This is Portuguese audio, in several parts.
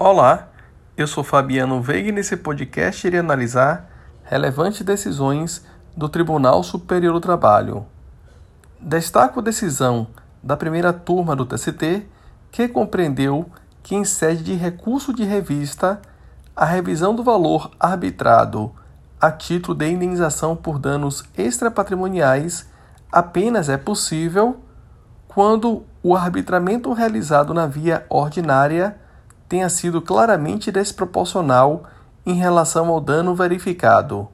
Olá, eu sou Fabiano Veiga e nesse podcast irei analisar relevantes decisões do Tribunal Superior do Trabalho. Destaco a decisão da primeira turma do TST que compreendeu que, em sede de recurso de revista, a revisão do valor arbitrado a título de indenização por danos extrapatrimoniais apenas é possível quando o arbitramento realizado na via ordinária tenha sido claramente desproporcional em relação ao dano verificado.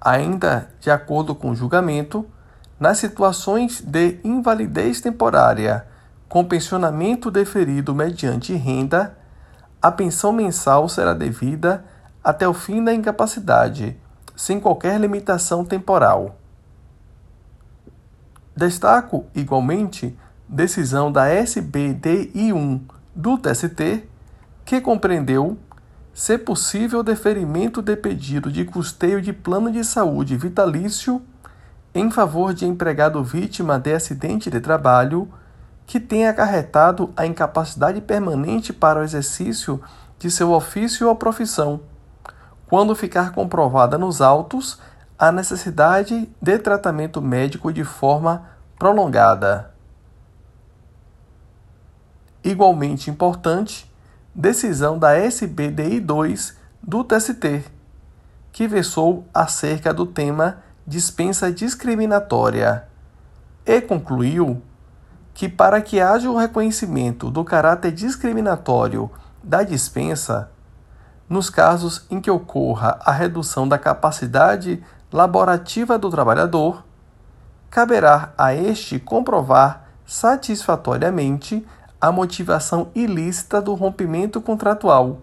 Ainda de acordo com o julgamento, nas situações de invalidez temporária com pensionamento deferido mediante renda, a pensão mensal será devida até o fim da incapacidade, sem qualquer limitação temporal. Destaco, igualmente, decisão da SBDI1 do TST, que compreendeu ser possível deferimento de pedido de custeio de plano de saúde vitalício em favor de empregado vítima de acidente de trabalho que tenha acarretado a incapacidade permanente para o exercício de seu ofício ou profissão, quando ficar comprovada nos autos a necessidade de tratamento médico de forma prolongada. Igualmente importante, decisão da SBDI 2 do TST, que versou acerca do tema dispensa discriminatória e concluiu que, para que haja o reconhecimento do caráter discriminatório da dispensa, nos casos em que ocorra a redução da capacidade laborativa do trabalhador, caberá a este comprovar satisfatoriamente a motivação ilícita do rompimento contratual.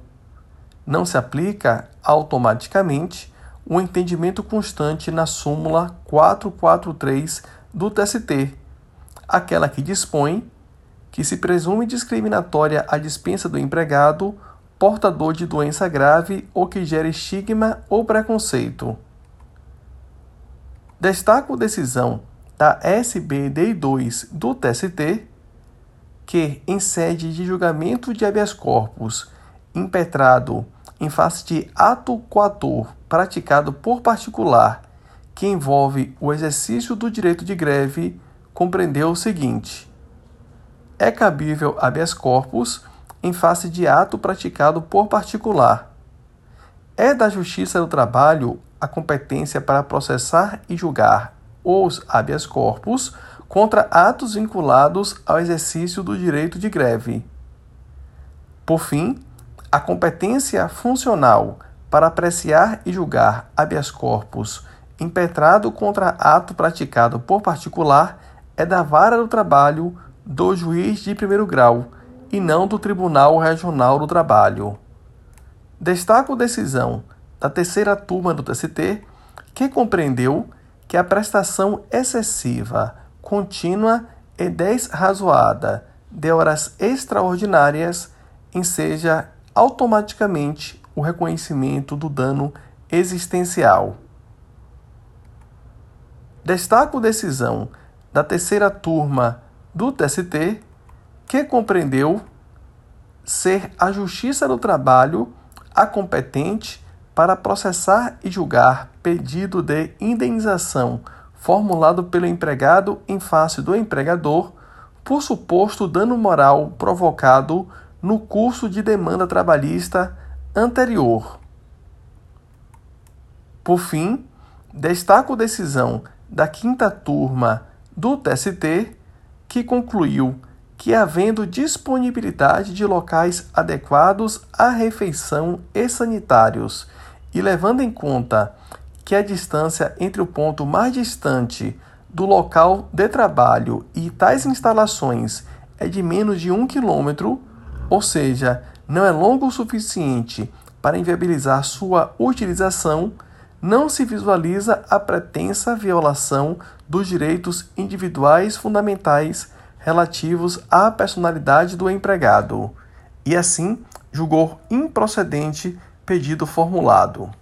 Não se aplica automaticamente o entendimento constante na súmula 443 do TST, aquela que dispõe que se presume discriminatória a dispensa do empregado portador de doença grave ou que gere estigma ou preconceito. Destaco decisão da SBD2 do TST que, em sede de julgamento de habeas corpus impetrado em face de ato coator praticado por particular que envolve o exercício do direito de greve, compreendeu o seguinte: é cabível habeas corpus em face de ato praticado por particular. É da Justiça do Trabalho a competência para processar e julgar os habeas corpus contra atos vinculados ao exercício do direito de greve. Por fim, a competência funcional para apreciar e julgar habeas corpus impetrado contra ato praticado por particular é da vara do trabalho do juiz de primeiro grau e não do Tribunal Regional do Trabalho. Destaco decisão da terceira turma do TST que compreendeu que a prestação excessiva contínua e desrazoada de horas extraordinárias enseja automaticamente o reconhecimento do dano existencial. Destaco decisão da terceira turma do TST que compreendeu ser a Justiça do Trabalho a competente para processar e julgar pedido de indenização formulado pelo empregado em face do empregador por suposto dano moral provocado no curso de demanda trabalhista anterior. Por fim, destaco decisão da quinta turma do TST que concluiu que, havendo disponibilidade de locais adequados à refeição e sanitários, e levando em conta que a distância entre o ponto mais distante do local de trabalho e tais instalações é de menos de um quilômetro, ou seja, não é longo o suficiente para inviabilizar sua utilização, não se visualiza a pretensa violação dos direitos individuais fundamentais relativos à personalidade do empregado, e assim julgou improcedente pedido formulado.